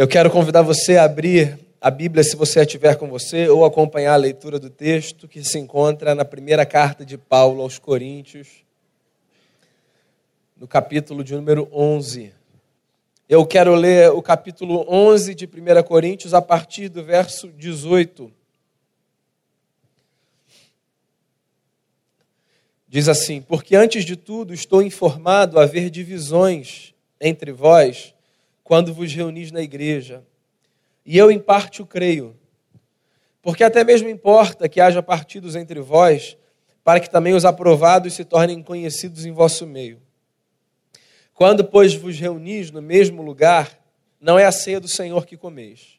Eu quero convidar você a abrir a Bíblia, se você a tiver com você, ou acompanhar a leitura do texto que se encontra na primeira carta de Paulo aos Coríntios, no capítulo de número 11. Eu quero ler o capítulo 11 de 1 Coríntios a partir do verso 18. Diz assim: Porque antes de tudo estou informado haver divisões entre vós quando vos reunis na igreja. E eu, em parte, o creio. Porque até mesmo importa que haja partidos entre vós, para que também os aprovados se tornem conhecidos em vosso meio. Quando, pois, vos reunis no mesmo lugar, não é a ceia do Senhor que comeis.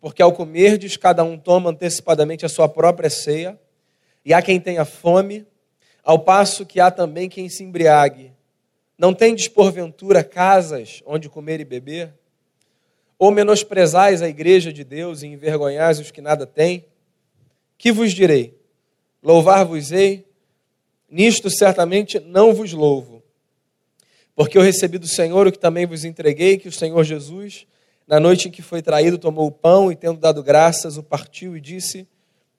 Porque ao comerdes, cada um toma antecipadamente a sua própria ceia, e há quem tenha fome, ao passo que há também quem se embriague. Não tendes, porventura, casas onde comer e beber? Ou menosprezais a igreja de Deus e envergonhais os que nada têm? Que vos direi? Louvar-vos-ei? Nisto certamente não vos louvo. Porque eu recebi do Senhor o que também vos entreguei, que o Senhor Jesus, na noite em que foi traído, tomou o pão e, tendo dado graças, o partiu e disse: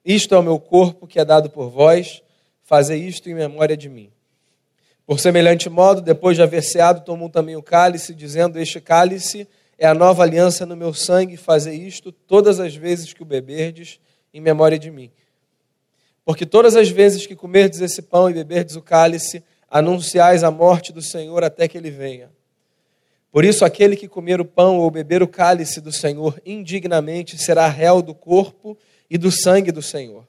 Isto é o meu corpo que é dado por vós, fazei isto em memória de mim. Por semelhante modo, depois de haver ceado, tomou também o cálice, dizendo: Este cálice é a nova aliança no meu sangue, fazer isto todas as vezes que o beberdes, em memória de mim. Porque todas as vezes que comerdes esse pão e beberdes o cálice, anunciais a morte do Senhor até que ele venha. Por isso, aquele que comer o pão ou beber o cálice do Senhor indignamente será réu do corpo e do sangue do Senhor.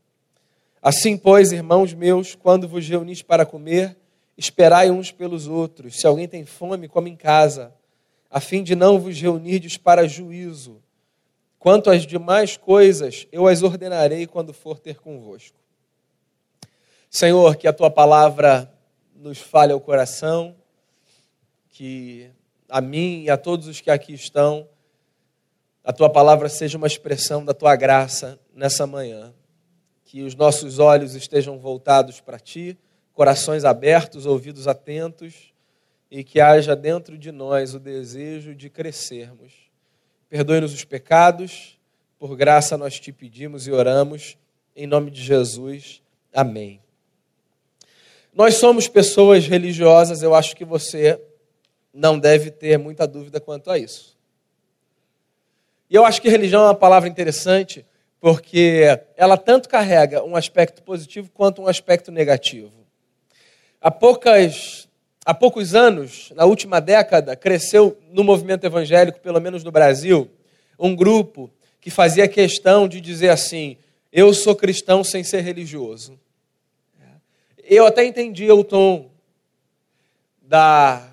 Assim, pois, irmãos meus, quando vos reunis para comer, esperai uns pelos outros. Se alguém tem fome, come em casa, a fim de não vos reunirdes para juízo. Quanto às demais coisas, eu as ordenarei quando for ter convosco. Senhor, que a tua palavra nos fale ao coração, que a mim e a todos os que aqui estão, a tua palavra seja uma expressão da tua graça nessa manhã que os nossos olhos estejam voltados para Ti, corações abertos, ouvidos atentos, e que haja dentro de nós o desejo de crescermos. Perdoe-nos os pecados, por graça nós te pedimos e oramos, em nome de Jesus. Amém. Nós somos pessoas religiosas, eu acho que você não deve ter muita dúvida quanto a isso. E eu acho que religião é uma palavra interessante, porque ela tanto carrega um aspecto positivo quanto um aspecto negativo. Há, poucas, há poucos anos, na última década, cresceu no movimento evangélico, pelo menos no Brasil, um grupo que fazia questão de dizer assim: eu sou cristão sem ser religioso. Eu até entendia o tom da,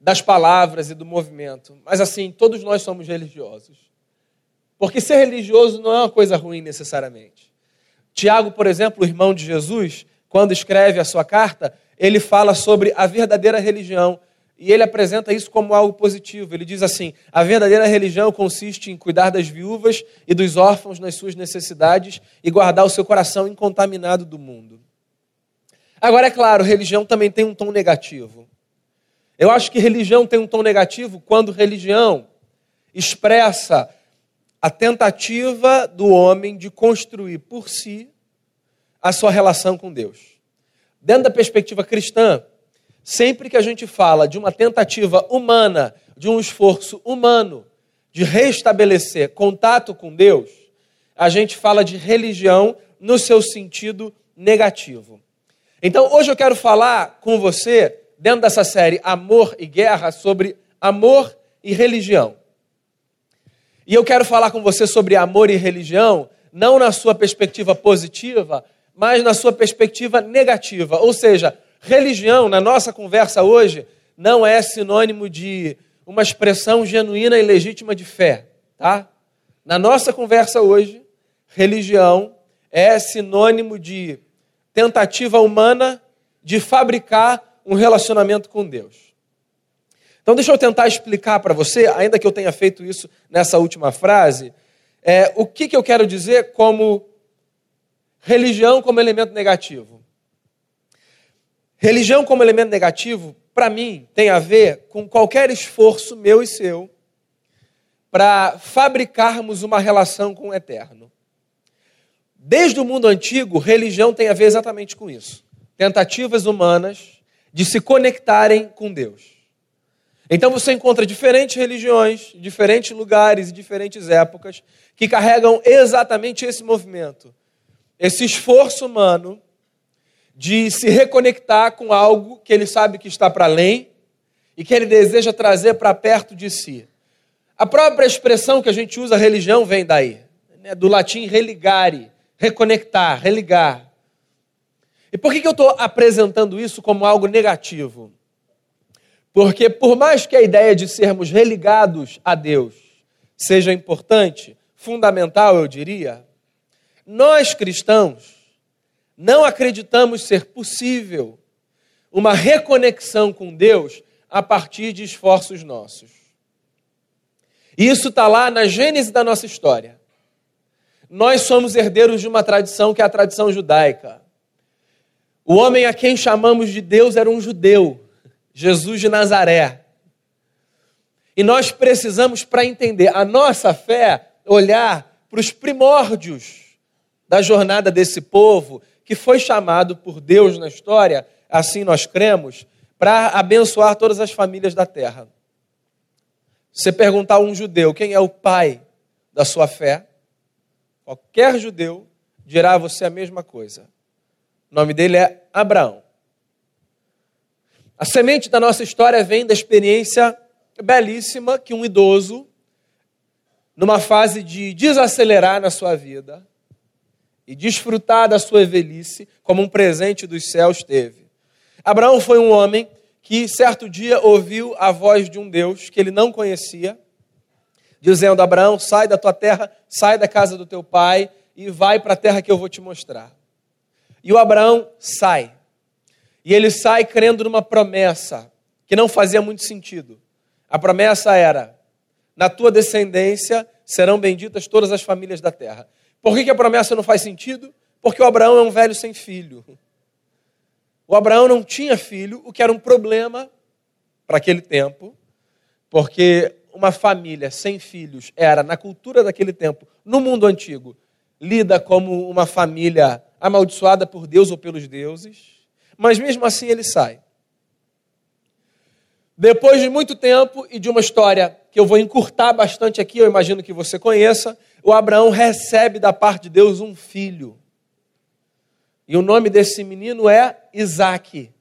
das palavras e do movimento, mas assim, todos nós somos religiosos. Porque ser religioso não é uma coisa ruim necessariamente. Tiago, por exemplo, o irmão de Jesus, quando escreve a sua carta, ele fala sobre a verdadeira religião e ele apresenta isso como algo positivo. Ele diz assim: a verdadeira religião consiste em cuidar das viúvas e dos órfãos nas suas necessidades e guardar o seu coração incontaminado do mundo. Agora, é claro, religião também tem um tom negativo. Eu acho que religião tem um tom negativo quando religião expressa a tentativa do homem de construir por si a sua relação com Deus. Dentro da perspectiva cristã, sempre que a gente fala de uma tentativa humana, de um esforço humano de restabelecer contato com Deus, a gente fala de religião no seu sentido negativo. Então, hoje eu quero falar com você, dentro dessa série Amor e Guerra, sobre amor e religião. E eu quero falar com você sobre amor e religião, não na sua perspectiva positiva, mas na sua perspectiva negativa. Ou seja, religião, na nossa conversa hoje, não é sinônimo de uma expressão genuína e legítima de fé, tá? Na nossa conversa hoje, religião é sinônimo de tentativa humana de fabricar um relacionamento com Deus. Então, deixa eu tentar explicar para você, ainda que eu tenha feito isso nessa última frase, é, o que, que eu quero dizer como religião como elemento negativo. Religião como elemento negativo, para mim, tem a ver com qualquer esforço meu e seu para fabricarmos uma relação com o eterno. Desde o mundo antigo, religião tem a ver exatamente com isso. Tentativas humanas de se conectarem com Deus. Então você encontra diferentes religiões, diferentes lugares e diferentes épocas que carregam exatamente esse movimento, esse esforço humano de se reconectar com algo que ele sabe que está para além e que ele deseja trazer para perto de si. A própria expressão que a gente usa, religião, vem daí, né? do latim religare, reconectar, religar. E por que, que eu estou apresentando isso como algo negativo? Porque, por mais que a ideia de sermos religados a Deus seja importante, fundamental, eu diria, nós cristãos não acreditamos ser possível uma reconexão com Deus a partir de esforços nossos. E isso está lá na gênese da nossa história. Nós somos herdeiros de uma tradição que é a tradição judaica. O homem a quem chamamos de Deus era um judeu Jesus de Nazaré. E nós precisamos, para entender a nossa fé, olhar para os primórdios da jornada desse povo, que foi chamado por Deus na história, assim nós cremos, para abençoar todas as famílias da terra. Você perguntar a um judeu quem é o pai da sua fé, qualquer judeu dirá a você a mesma coisa. O nome dele é Abraão. A semente da nossa história vem da experiência belíssima que um idoso, numa fase de desacelerar na sua vida e desfrutar da sua velhice como um presente dos céus, teve. Abraão foi um homem que certo dia ouviu a voz de um Deus que ele não conhecia, dizendo: Abraão, sai da tua terra, sai da casa do teu pai e vai para a terra que eu vou te mostrar. E o Abraão sai. E ele sai crendo numa promessa que não fazia muito sentido. A promessa era: na tua descendência serão benditas todas as famílias da terra. Por que, que a promessa não faz sentido? Porque o Abraão é um velho sem filho. O Abraão não tinha filho, o que era um problema para aquele tempo, porque uma família sem filhos era, na cultura daquele tempo, no mundo antigo, lida como uma família amaldiçoada por Deus ou pelos deuses mas mesmo assim ele sai. Depois de muito tempo e de uma história que eu vou encurtar bastante aqui, eu imagino que você conheça, o Abraão recebe da parte de Deus um filho. E o nome desse menino é Isaac.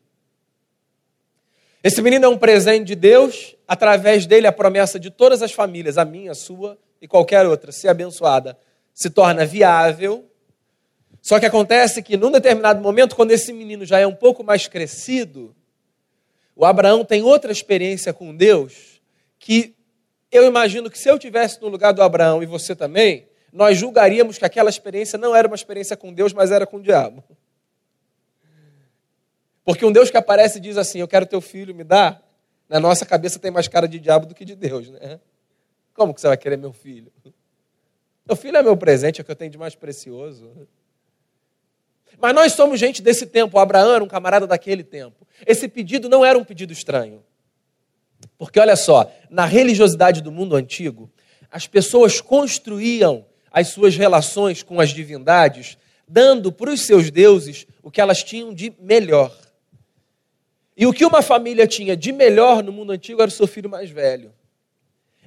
Esse menino é um presente de Deus, através dele a promessa de todas as famílias, a minha, a sua e qualquer outra, ser abençoada, se torna viável só que acontece que num determinado momento, quando esse menino já é um pouco mais crescido, o Abraão tem outra experiência com Deus que eu imagino que se eu tivesse no lugar do Abraão e você também, nós julgaríamos que aquela experiência não era uma experiência com Deus, mas era com o diabo. Porque um Deus que aparece e diz assim: Eu quero teu filho, me dá. Na nossa cabeça tem mais cara de diabo do que de Deus, né? Como que você vai querer meu filho? Meu filho é meu presente, é o que eu tenho de mais precioso. Mas nós somos gente desse tempo. O Abraão era um camarada daquele tempo. Esse pedido não era um pedido estranho. Porque olha só, na religiosidade do mundo antigo, as pessoas construíam as suas relações com as divindades, dando para os seus deuses o que elas tinham de melhor. E o que uma família tinha de melhor no mundo antigo era o seu filho mais velho.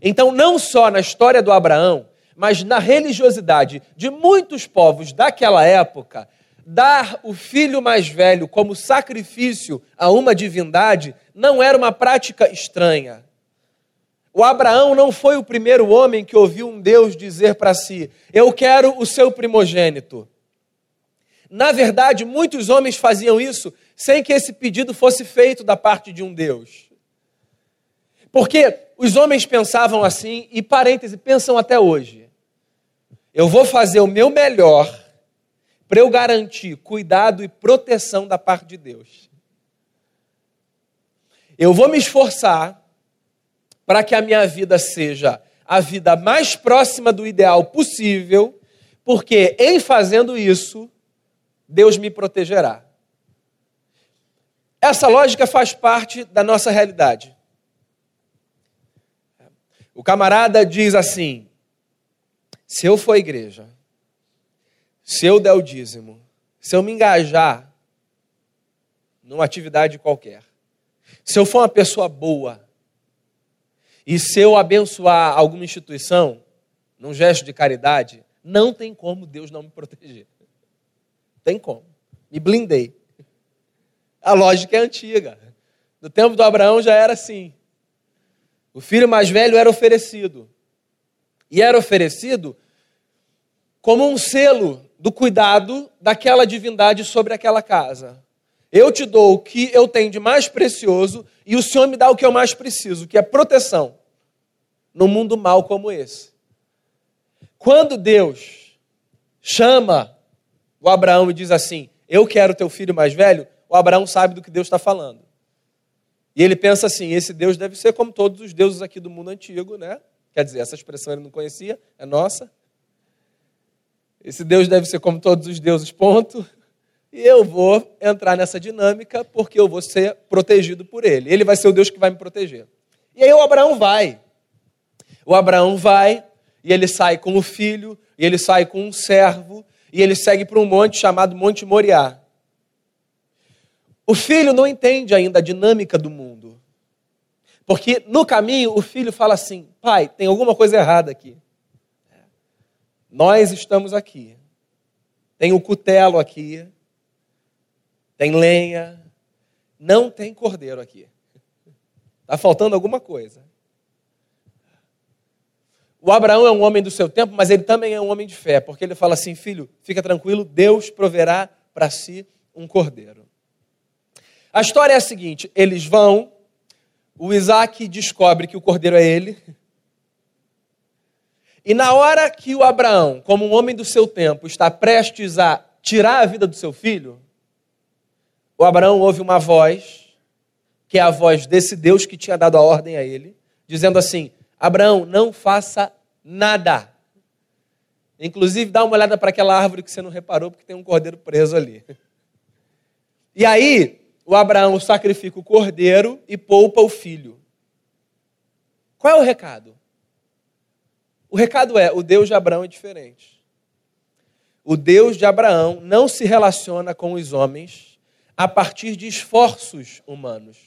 Então, não só na história do Abraão, mas na religiosidade de muitos povos daquela época, dar o filho mais velho como sacrifício a uma divindade não era uma prática estranha. O Abraão não foi o primeiro homem que ouviu um Deus dizer para si: Eu quero o seu primogênito. Na verdade, muitos homens faziam isso sem que esse pedido fosse feito da parte de um Deus. Porque os homens pensavam assim, e parêntese, pensam até hoje. eu vou fazer o meu melhor para eu garantir cuidado e proteção da parte de Deus. Eu vou me esforçar para que a minha vida seja a vida mais próxima do ideal possível, porque em fazendo isso, Deus me protegerá. Essa lógica faz parte da nossa realidade. O camarada diz assim: se eu for igreja, se eu der o dízimo, se eu me engajar numa atividade qualquer, se eu for uma pessoa boa, e se eu abençoar alguma instituição, num gesto de caridade, não tem como Deus não me proteger. Tem como. Me blindei. A lógica é antiga. No tempo do Abraão já era assim. O filho mais velho era oferecido. E era oferecido como um selo do cuidado daquela divindade sobre aquela casa. Eu te dou o que eu tenho de mais precioso e o Senhor me dá o que eu mais preciso, que é proteção num mundo mau como esse. Quando Deus chama o Abraão e diz assim: Eu quero teu filho mais velho, o Abraão sabe do que Deus está falando. E ele pensa assim: esse Deus deve ser como todos os deuses aqui do mundo antigo, né? Quer dizer, essa expressão ele não conhecia, é nossa. Esse Deus deve ser como todos os deuses, ponto. E eu vou entrar nessa dinâmica porque eu vou ser protegido por ele. Ele vai ser o Deus que vai me proteger. E aí o Abraão vai. O Abraão vai e ele sai com o filho, e ele sai com um servo, e ele segue para um monte chamado Monte Moriá. O filho não entende ainda a dinâmica do mundo. Porque no caminho o filho fala assim: pai, tem alguma coisa errada aqui. Nós estamos aqui. Tem o cutelo aqui. Tem lenha. Não tem cordeiro aqui. Está faltando alguma coisa. O Abraão é um homem do seu tempo, mas ele também é um homem de fé, porque ele fala assim: filho, fica tranquilo, Deus proverá para si um cordeiro. A história é a seguinte: eles vão, o Isaac descobre que o cordeiro é ele. E na hora que o Abraão, como um homem do seu tempo, está prestes a tirar a vida do seu filho, o Abraão ouve uma voz, que é a voz desse Deus que tinha dado a ordem a ele, dizendo assim: Abraão, não faça nada. Inclusive, dá uma olhada para aquela árvore que você não reparou, porque tem um cordeiro preso ali. E aí, o Abraão sacrifica o cordeiro e poupa o filho. Qual é o recado? O recado é: o Deus de Abraão é diferente. O Deus de Abraão não se relaciona com os homens a partir de esforços humanos.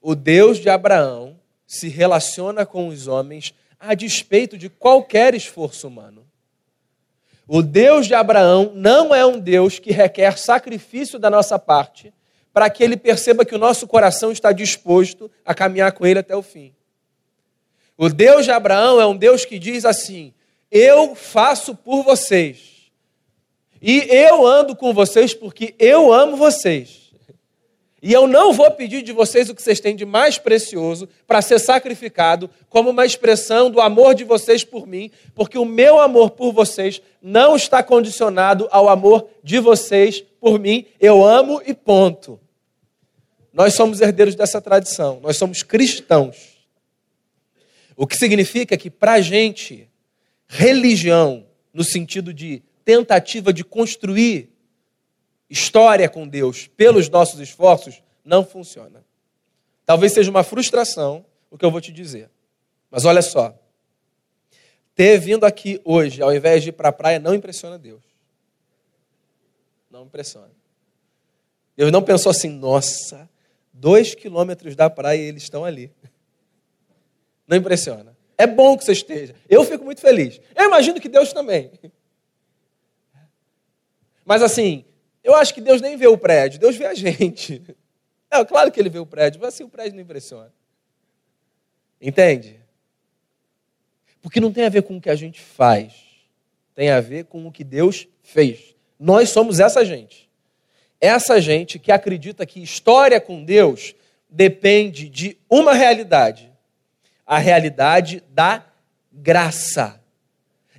O Deus de Abraão se relaciona com os homens a despeito de qualquer esforço humano. O Deus de Abraão não é um Deus que requer sacrifício da nossa parte para que ele perceba que o nosso coração está disposto a caminhar com ele até o fim. O Deus de Abraão é um Deus que diz assim: Eu faço por vocês. E eu ando com vocês porque eu amo vocês. E eu não vou pedir de vocês o que vocês têm de mais precioso para ser sacrificado como uma expressão do amor de vocês por mim, porque o meu amor por vocês não está condicionado ao amor de vocês por mim. Eu amo e ponto. Nós somos herdeiros dessa tradição, nós somos cristãos. O que significa que, para a gente, religião, no sentido de tentativa de construir história com Deus pelos nossos esforços, não funciona. Talvez seja uma frustração o que eu vou te dizer. Mas olha só. Ter vindo aqui hoje, ao invés de ir para a praia, não impressiona Deus. Não impressiona. Deus não pensou assim, nossa, dois quilômetros da praia e eles estão ali. Não impressiona. É bom que você esteja. Eu fico muito feliz. Eu imagino que Deus também. Mas assim, eu acho que Deus nem vê o prédio, Deus vê a gente. É claro que ele vê o prédio, mas assim o prédio não impressiona. Entende? Porque não tem a ver com o que a gente faz, tem a ver com o que Deus fez. Nós somos essa gente essa gente que acredita que história com Deus depende de uma realidade, a realidade da graça.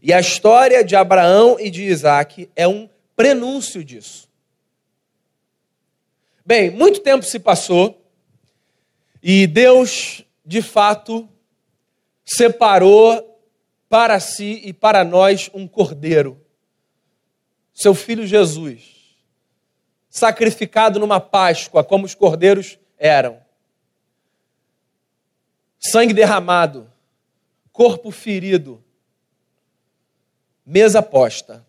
E a história de Abraão e de Isaac é um prenúncio disso. Bem, muito tempo se passou e Deus, de fato, separou para si e para nós um cordeiro, seu filho Jesus, sacrificado numa Páscoa, como os cordeiros eram. Sangue derramado, corpo ferido, mesa posta.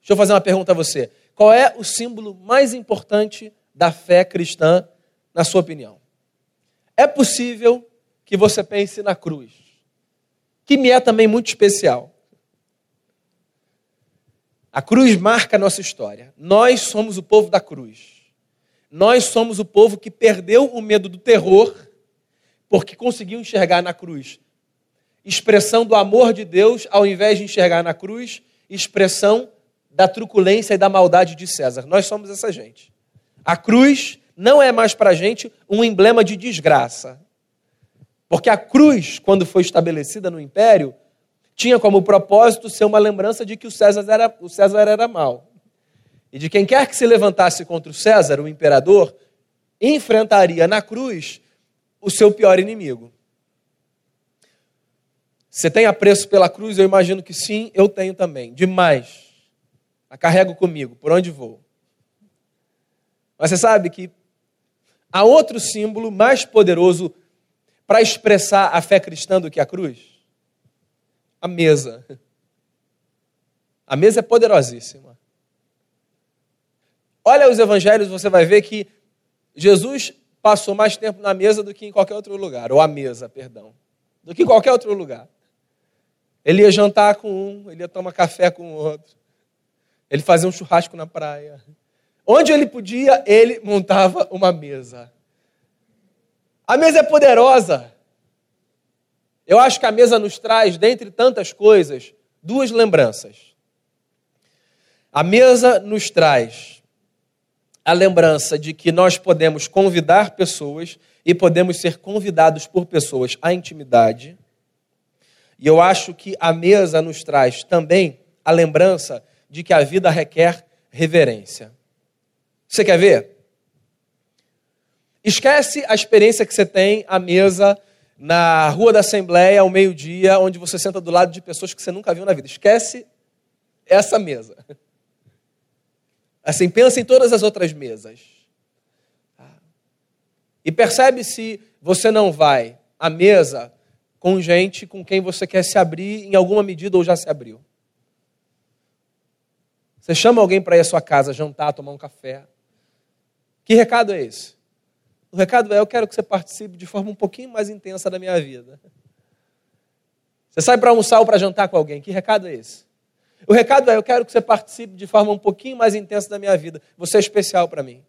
Deixa eu fazer uma pergunta a você. Qual é o símbolo mais importante da fé cristã, na sua opinião? É possível que você pense na cruz, que me é também muito especial. A cruz marca a nossa história. Nós somos o povo da cruz. Nós somos o povo que perdeu o medo do terror porque conseguiu enxergar na cruz expressão do amor de Deus, ao invés de enxergar na cruz expressão da truculência e da maldade de César. Nós somos essa gente. A cruz não é mais para a gente um emblema de desgraça. Porque a cruz, quando foi estabelecida no império, tinha como propósito ser uma lembrança de que o César era, o César era mau. E de quem quer que se levantasse contra o César, o imperador, enfrentaria na cruz o seu pior inimigo. Você tem apreço pela cruz? Eu imagino que sim, eu tenho também. Demais. A carrego comigo, por onde vou. Mas você sabe que há outro símbolo mais poderoso para expressar a fé cristã do que a cruz? A mesa. A mesa é poderosíssima. Olha os evangelhos, você vai ver que Jesus passou mais tempo na mesa do que em qualquer outro lugar, ou à mesa, perdão, do que em qualquer outro lugar. Ele ia jantar com um, ele ia tomar café com o outro. Ele fazia um churrasco na praia. Onde ele podia, ele montava uma mesa. A mesa é poderosa. Eu acho que a mesa nos traz, dentre tantas coisas, duas lembranças. A mesa nos traz a lembrança de que nós podemos convidar pessoas e podemos ser convidados por pessoas à intimidade. E eu acho que a mesa nos traz também a lembrança de que a vida requer reverência. Você quer ver? Esquece a experiência que você tem à mesa na Rua da Assembleia ao meio-dia, onde você senta do lado de pessoas que você nunca viu na vida. Esquece essa mesa. Assim, pensa em todas as outras mesas. E percebe se você não vai à mesa com gente com quem você quer se abrir em alguma medida ou já se abriu. Você chama alguém para ir à sua casa jantar, tomar um café. Que recado é esse? O recado é: eu quero que você participe de forma um pouquinho mais intensa da minha vida. Você sai para almoçar ou para jantar com alguém. Que recado é esse? O recado é: eu quero que você participe de forma um pouquinho mais intensa da minha vida. Você é especial para mim.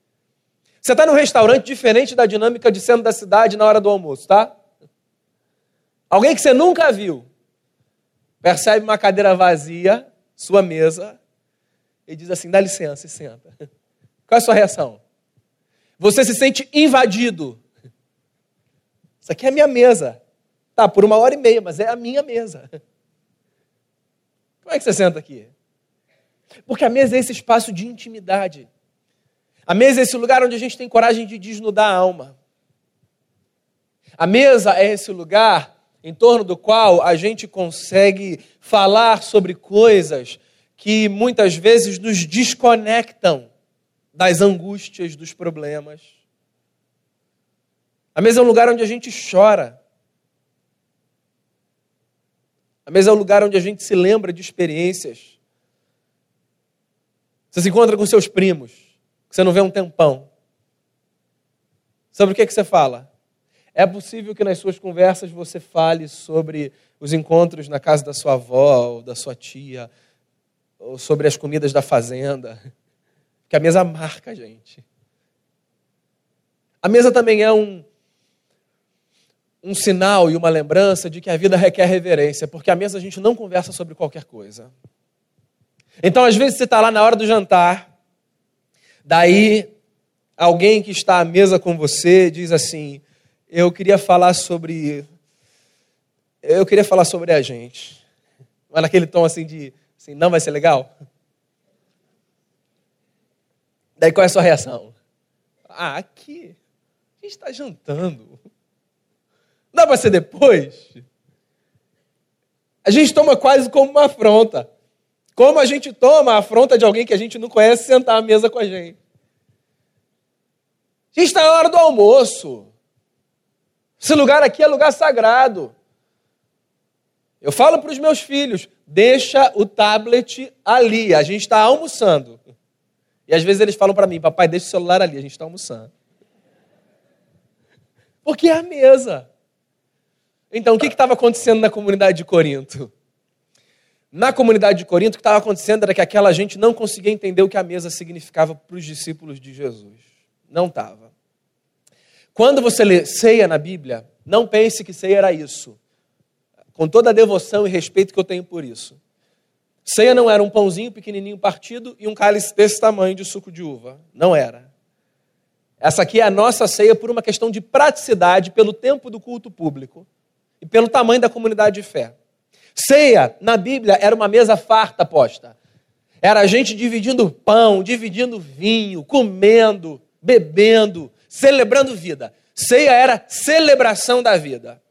Você está num restaurante diferente da dinâmica de centro da cidade na hora do almoço, tá? Alguém que você nunca viu, percebe uma cadeira vazia, sua mesa, e diz assim: dá licença e senta. Qual é a sua reação? Você se sente invadido. Isso aqui é a minha mesa. Tá, por uma hora e meia, mas é a minha mesa. Como é que você senta aqui? Porque a mesa é esse espaço de intimidade. A mesa é esse lugar onde a gente tem coragem de desnudar a alma. A mesa é esse lugar em torno do qual a gente consegue falar sobre coisas que muitas vezes nos desconectam das angústias, dos problemas. A mesa é um lugar onde a gente chora. A mesa é um lugar onde a gente se lembra de experiências. Você se encontra com seus primos, que você não vê um tempão. Sobre o que, é que você fala? É possível que nas suas conversas você fale sobre os encontros na casa da sua avó, ou da sua tia, ou sobre as comidas da fazenda. Que a mesa marca a gente. A mesa também é um, um sinal e uma lembrança de que a vida requer reverência, porque a mesa a gente não conversa sobre qualquer coisa. Então, às vezes, você está lá na hora do jantar, daí alguém que está à mesa com você diz assim: eu queria falar sobre. Eu queria falar sobre a gente. Mas naquele tom assim de, assim, não vai ser legal? Daí qual é a sua reação? Ah, aqui. A gente está jantando. Dá para ser depois? A gente toma quase como uma afronta. Como a gente toma a afronta de alguém que a gente não conhece sentar à mesa com a gente. A gente está na hora do almoço. Esse lugar aqui é lugar sagrado. Eu falo para os meus filhos: deixa o tablet ali, a gente está almoçando. E às vezes eles falam para mim: papai, deixa o celular ali, a gente está almoçando. Porque é a mesa. Então, o que estava acontecendo na comunidade de Corinto? Na comunidade de Corinto, o que estava acontecendo era que aquela gente não conseguia entender o que a mesa significava para os discípulos de Jesus. Não estava. Quando você lê ceia na Bíblia, não pense que ceia era isso. Com toda a devoção e respeito que eu tenho por isso. Ceia não era um pãozinho pequenininho partido e um cálice desse tamanho de suco de uva. Não era. Essa aqui é a nossa ceia por uma questão de praticidade, pelo tempo do culto público e pelo tamanho da comunidade de fé. Ceia, na Bíblia, era uma mesa farta posta. Era a gente dividindo pão, dividindo vinho, comendo, bebendo, celebrando vida. Ceia era celebração da vida.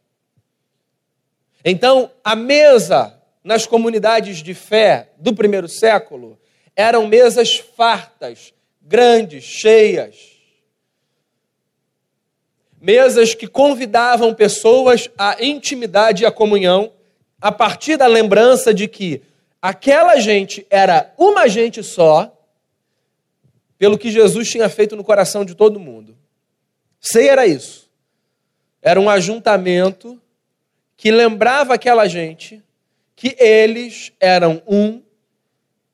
Então, a mesa nas comunidades de fé do primeiro século eram mesas fartas, grandes, cheias mesas que convidavam pessoas à intimidade e à comunhão, a partir da lembrança de que aquela gente era uma gente só, pelo que Jesus tinha feito no coração de todo mundo. Sei era isso. Era um ajuntamento que lembrava aquela gente que eles eram um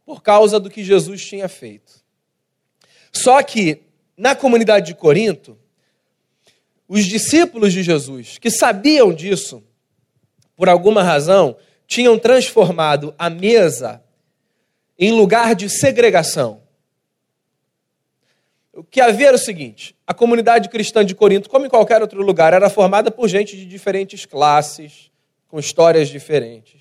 por causa do que Jesus tinha feito. Só que na comunidade de Corinto, os discípulos de Jesus, que sabiam disso, por alguma razão, tinham transformado a mesa em lugar de segregação. O que havia era o seguinte: a comunidade cristã de Corinto, como em qualquer outro lugar, era formada por gente de diferentes classes, com histórias diferentes.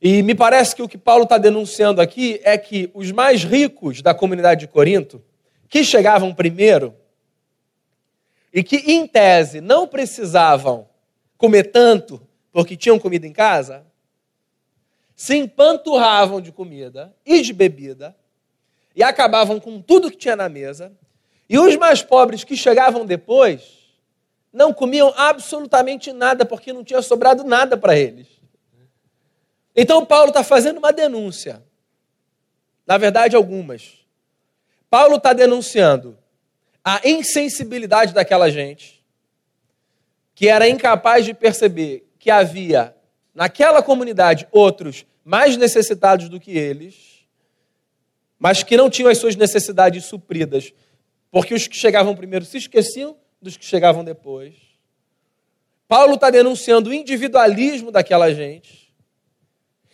E me parece que o que Paulo está denunciando aqui é que os mais ricos da comunidade de Corinto, que chegavam primeiro, e que, em tese, não precisavam comer tanto porque tinham comida em casa, se empanturravam de comida e de bebida e acabavam com tudo que tinha na mesa. E os mais pobres que chegavam depois não comiam absolutamente nada porque não tinha sobrado nada para eles. Então Paulo está fazendo uma denúncia. Na verdade, algumas. Paulo está denunciando a insensibilidade daquela gente, que era incapaz de perceber que havia naquela comunidade outros mais necessitados do que eles, mas que não tinham as suas necessidades supridas, porque os que chegavam primeiro se esqueciam dos que chegavam depois. Paulo está denunciando o individualismo daquela gente.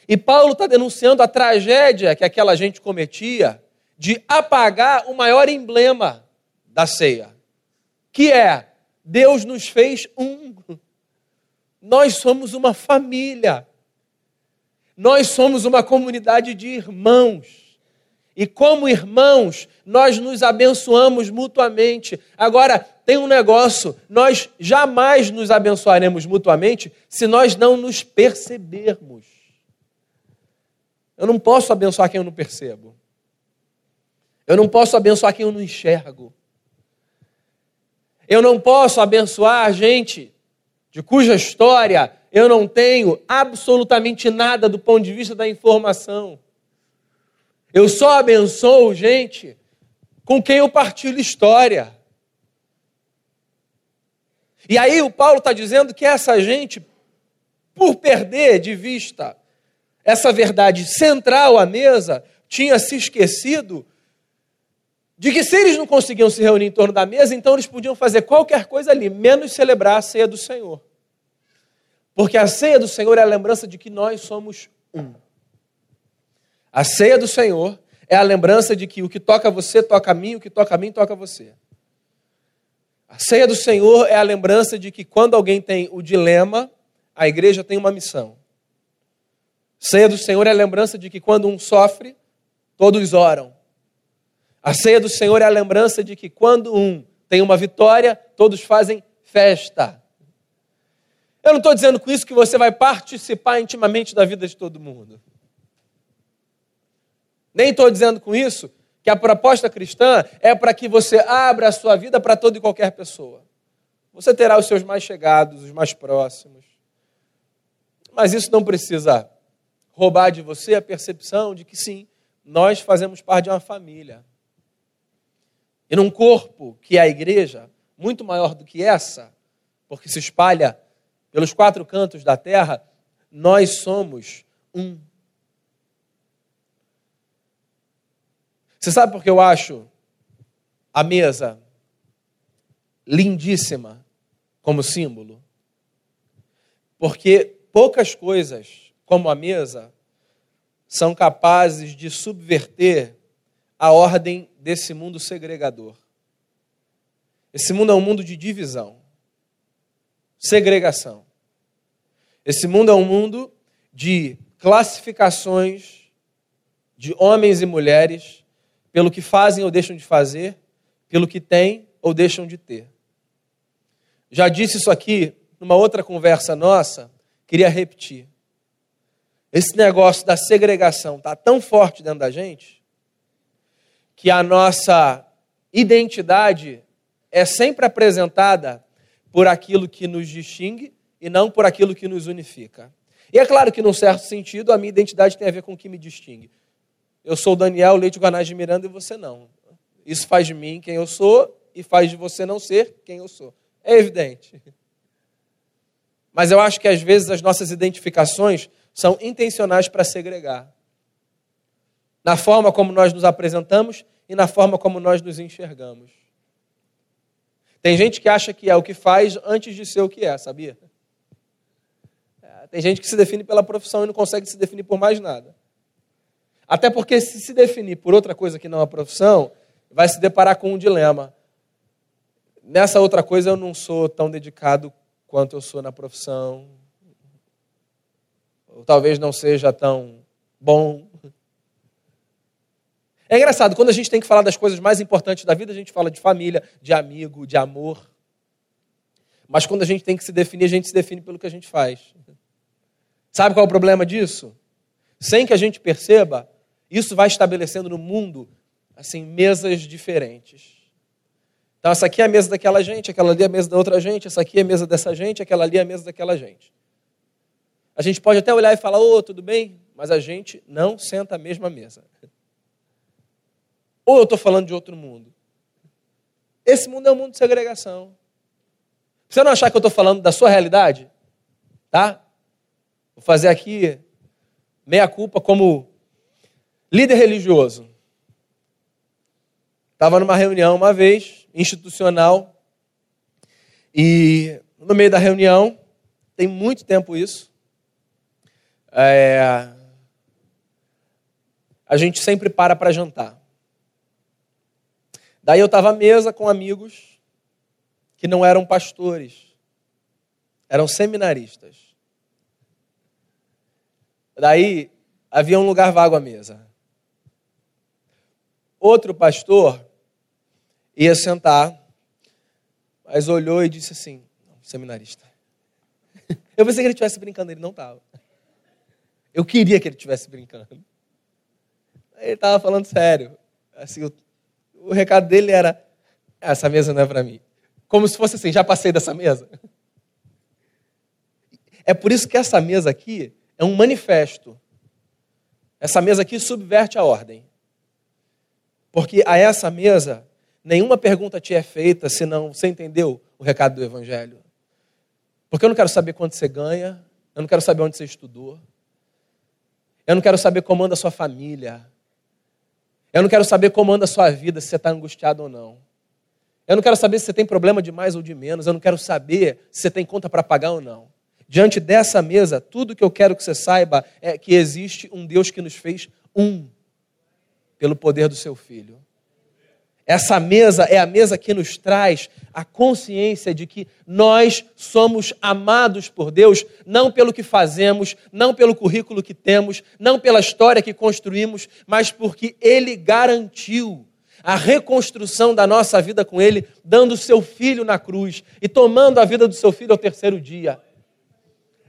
E Paulo está denunciando a tragédia que aquela gente cometia de apagar o maior emblema da ceia, que é Deus nos fez um. Nós somos uma família. Nós somos uma comunidade de irmãos. E como irmãos, nós nos abençoamos mutuamente. Agora, tem um negócio: nós jamais nos abençoaremos mutuamente se nós não nos percebermos. Eu não posso abençoar quem eu não percebo. Eu não posso abençoar quem eu não enxergo. Eu não posso abençoar gente de cuja história eu não tenho absolutamente nada do ponto de vista da informação. Eu só abençoo gente com quem eu partilho história. E aí o Paulo está dizendo que essa gente, por perder de vista essa verdade central à mesa, tinha se esquecido de que se eles não conseguiam se reunir em torno da mesa, então eles podiam fazer qualquer coisa ali, menos celebrar a ceia do Senhor. Porque a ceia do Senhor é a lembrança de que nós somos um. A ceia do Senhor é a lembrança de que o que toca você toca a mim, o que toca a mim toca a você. A ceia do Senhor é a lembrança de que quando alguém tem o dilema, a igreja tem uma missão. Ceia do Senhor é a lembrança de que quando um sofre, todos oram. A ceia do Senhor é a lembrança de que quando um tem uma vitória, todos fazem festa. Eu não estou dizendo com isso que você vai participar intimamente da vida de todo mundo. Nem estou dizendo com isso que a proposta cristã é para que você abra a sua vida para toda e qualquer pessoa. Você terá os seus mais chegados, os mais próximos. Mas isso não precisa roubar de você a percepção de que sim, nós fazemos parte de uma família. E num corpo que é a igreja, muito maior do que essa, porque se espalha pelos quatro cantos da terra, nós somos um. Você sabe por que eu acho a mesa lindíssima como símbolo? Porque poucas coisas, como a mesa, são capazes de subverter a ordem desse mundo segregador. Esse mundo é um mundo de divisão, segregação. Esse mundo é um mundo de classificações de homens e mulheres pelo que fazem ou deixam de fazer, pelo que têm ou deixam de ter. Já disse isso aqui numa outra conversa nossa, queria repetir. Esse negócio da segregação está tão forte dentro da gente que a nossa identidade é sempre apresentada por aquilo que nos distingue e não por aquilo que nos unifica. E é claro que, num certo sentido, a minha identidade tem a ver com o que me distingue. Eu sou Daniel Leite Guanás de Miranda e você não. Isso faz de mim quem eu sou e faz de você não ser quem eu sou. É evidente. Mas eu acho que às vezes as nossas identificações são intencionais para segregar. Na forma como nós nos apresentamos e na forma como nós nos enxergamos. Tem gente que acha que é o que faz antes de ser o que é, sabia? É, tem gente que se define pela profissão e não consegue se definir por mais nada. Até porque, se se definir por outra coisa que não a profissão, vai se deparar com um dilema. Nessa outra coisa eu não sou tão dedicado quanto eu sou na profissão. Ou talvez não seja tão bom. É engraçado, quando a gente tem que falar das coisas mais importantes da vida, a gente fala de família, de amigo, de amor. Mas quando a gente tem que se definir, a gente se define pelo que a gente faz. Sabe qual é o problema disso? Sem que a gente perceba, isso vai estabelecendo no mundo assim mesas diferentes. Então, essa aqui é a mesa daquela gente, aquela ali é a mesa da outra gente, essa aqui é a mesa dessa gente, aquela ali é a mesa daquela gente. A gente pode até olhar e falar, ô, oh, tudo bem, mas a gente não senta à mesma mesa. Ou eu estou falando de outro mundo. Esse mundo é um mundo de segregação. Você não achar que eu estou falando da sua realidade? Tá? Vou fazer aqui meia culpa como líder religioso. Estava numa reunião uma vez, institucional, e no meio da reunião, tem muito tempo isso, é, a gente sempre para para jantar. Daí eu estava à mesa com amigos que não eram pastores, eram seminaristas. Daí havia um lugar vago à mesa. Outro pastor ia sentar, mas olhou e disse assim: seminarista. Eu pensei que ele estivesse brincando, ele não estava. Eu queria que ele estivesse brincando. Ele estava falando sério. Assim, o, recado dele era: essa mesa não é para mim. Como se fosse assim: já passei dessa mesa. É por isso que essa mesa aqui é um manifesto. Essa mesa aqui subverte a ordem. Porque a essa mesa nenhuma pergunta te é feita senão você entendeu o recado do Evangelho. Porque eu não quero saber quanto você ganha, eu não quero saber onde você estudou, eu não quero saber como anda a sua família, eu não quero saber como anda a sua vida, se você está angustiado ou não. Eu não quero saber se você tem problema de mais ou de menos, eu não quero saber se você tem conta para pagar ou não. Diante dessa mesa, tudo que eu quero que você saiba é que existe um Deus que nos fez um, pelo poder do seu Filho. Essa mesa é a mesa que nos traz a consciência de que nós somos amados por Deus, não pelo que fazemos, não pelo currículo que temos, não pela história que construímos, mas porque Ele garantiu a reconstrução da nossa vida com Ele, dando o seu filho na cruz e tomando a vida do seu filho ao terceiro dia.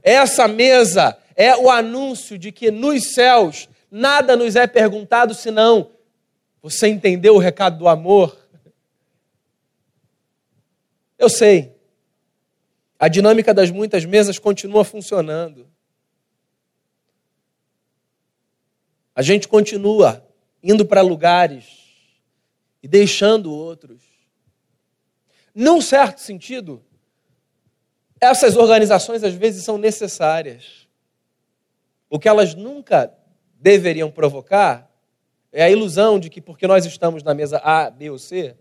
Essa mesa é o anúncio de que nos céus nada nos é perguntado senão você entendeu o recado do amor? Eu sei. A dinâmica das muitas mesas continua funcionando. A gente continua indo para lugares e deixando outros. Num certo sentido, essas organizações às vezes são necessárias. O que elas nunca deveriam provocar é a ilusão de que porque nós estamos na mesa A, B ou C,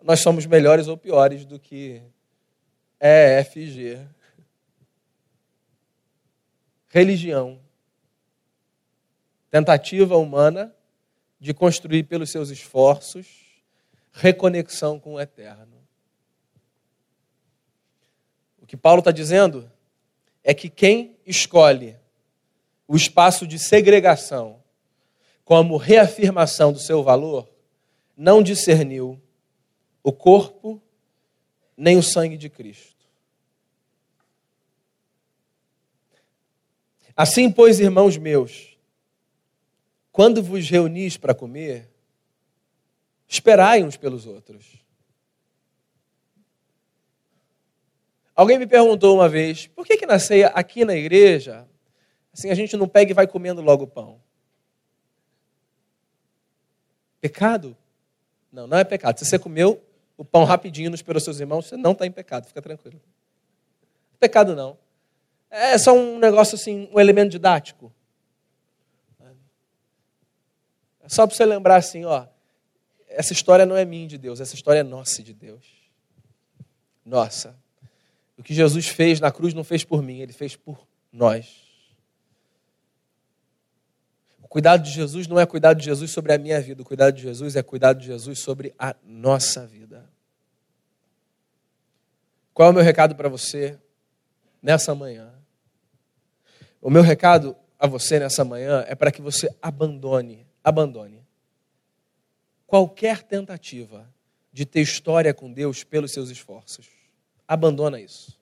nós somos melhores ou piores do que E, F e G. Religião. Tentativa humana de construir pelos seus esforços reconexão com o eterno. O que Paulo está dizendo é que quem escolhe o espaço de segregação como reafirmação do seu valor, não discerniu o corpo nem o sangue de Cristo. Assim, pois, irmãos meus, quando vos reunis para comer, esperai uns pelos outros. Alguém me perguntou uma vez, por que que na ceia aqui na igreja, assim a gente não pega e vai comendo logo o pão? Pecado? Não, não é pecado. Se você comeu o pão rapidinho nos pelos seus irmãos, você não está em pecado, fica tranquilo. Pecado não. É só um negócio assim, um elemento didático. É só para você lembrar assim, ó, essa história não é minha de Deus, essa história é nossa de Deus. Nossa. O que Jesus fez na cruz não fez por mim, ele fez por nós. O cuidado de Jesus não é cuidado de Jesus sobre a minha vida, o cuidado de Jesus é cuidado de Jesus sobre a nossa vida. Qual é o meu recado para você nessa manhã? O meu recado a você nessa manhã é para que você abandone, abandone qualquer tentativa de ter história com Deus pelos seus esforços. Abandona isso.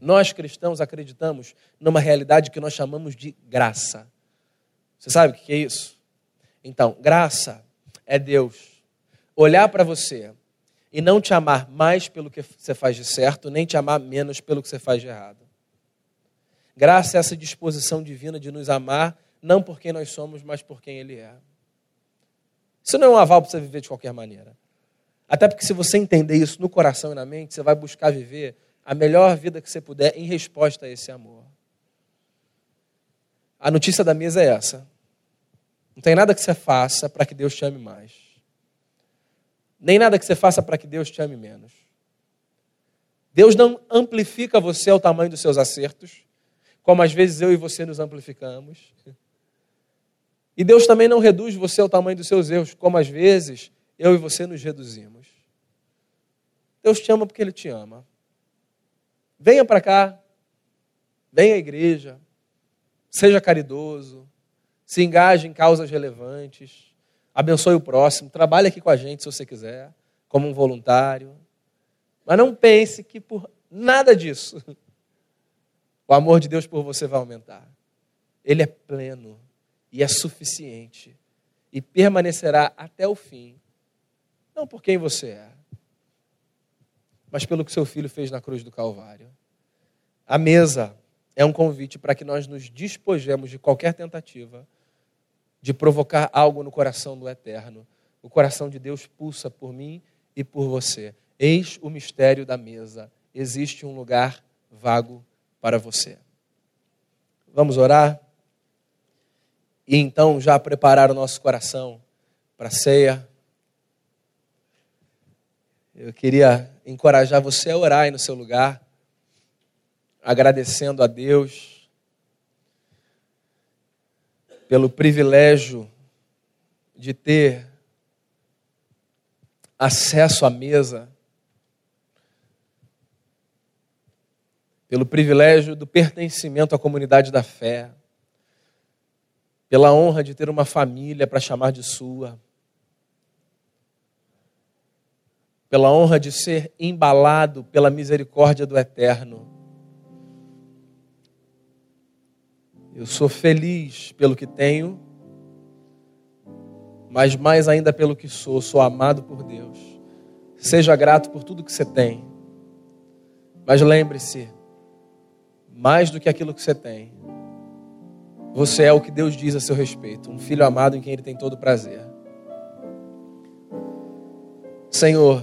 Nós cristãos acreditamos numa realidade que nós chamamos de graça. Você sabe o que é isso? Então, graça é Deus olhar para você e não te amar mais pelo que você faz de certo, nem te amar menos pelo que você faz de errado. Graça é essa disposição divina de nos amar, não por quem nós somos, mas por quem Ele é. Isso não é um aval para você viver de qualquer maneira. Até porque, se você entender isso no coração e na mente, você vai buscar viver a melhor vida que você puder em resposta a esse amor. A notícia da mesa é essa. Não tem nada que você faça para que Deus te ame mais. Nem nada que você faça para que Deus te ame menos. Deus não amplifica você ao tamanho dos seus acertos, como às vezes eu e você nos amplificamos. E Deus também não reduz você ao tamanho dos seus erros, como às vezes eu e você nos reduzimos. Deus te ama porque Ele te ama. Venha para cá, venha à igreja, seja caridoso, se engaje em causas relevantes, abençoe o próximo, trabalhe aqui com a gente se você quiser, como um voluntário. Mas não pense que por nada disso o amor de Deus por você vai aumentar. Ele é pleno e é suficiente e permanecerá até o fim, não por quem você é, mas pelo que seu filho fez na cruz do Calvário. A mesa é um convite para que nós nos despojemos de qualquer tentativa de provocar algo no coração do eterno. O coração de Deus pulsa por mim e por você. Eis o mistério da mesa. Existe um lugar vago para você. Vamos orar? E então já preparar o nosso coração para a ceia. Eu queria encorajar você a orar aí no seu lugar agradecendo a Deus pelo privilégio de ter acesso à mesa, pelo privilégio do pertencimento à comunidade da fé, pela honra de ter uma família para chamar de sua, pela honra de ser embalado pela misericórdia do Eterno. Eu sou feliz pelo que tenho, mas mais ainda pelo que sou, sou amado por Deus. Seja grato por tudo que você tem. Mas lembre-se, mais do que aquilo que você tem, você é o que Deus diz a seu respeito, um filho amado em quem Ele tem todo prazer. Senhor,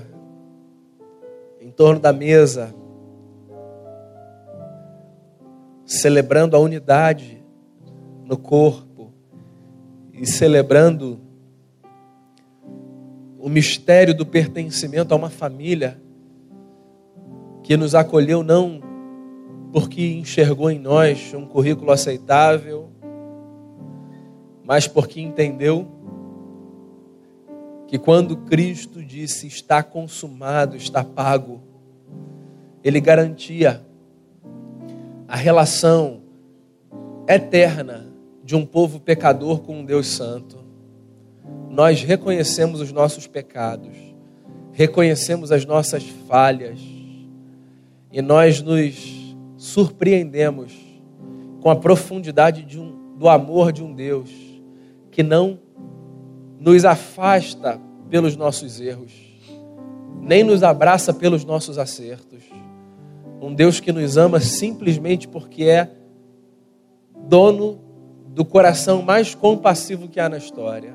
em torno da mesa, celebrando a unidade no corpo e celebrando o mistério do pertencimento a uma família que nos acolheu não porque enxergou em nós um currículo aceitável, mas porque entendeu que quando Cristo disse está consumado, está pago, ele garantia a relação eterna de um povo pecador com um Deus santo. Nós reconhecemos os nossos pecados, reconhecemos as nossas falhas e nós nos surpreendemos com a profundidade um, do amor de um Deus que não nos afasta pelos nossos erros, nem nos abraça pelos nossos acertos. Um Deus que nos ama simplesmente porque é dono do coração mais compassivo que há na história.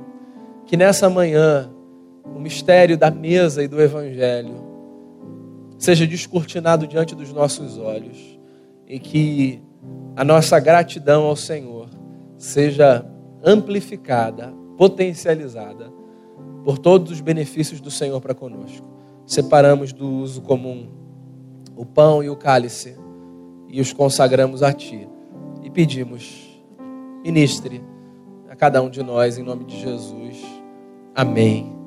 Que nessa manhã, o mistério da mesa e do Evangelho seja descortinado diante dos nossos olhos e que a nossa gratidão ao Senhor seja amplificada potencializada por todos os benefícios do Senhor para conosco. Separamos do uso comum o pão e o cálice e os consagramos a Ti. E pedimos, ministre a cada um de nós, em nome de Jesus. Amém.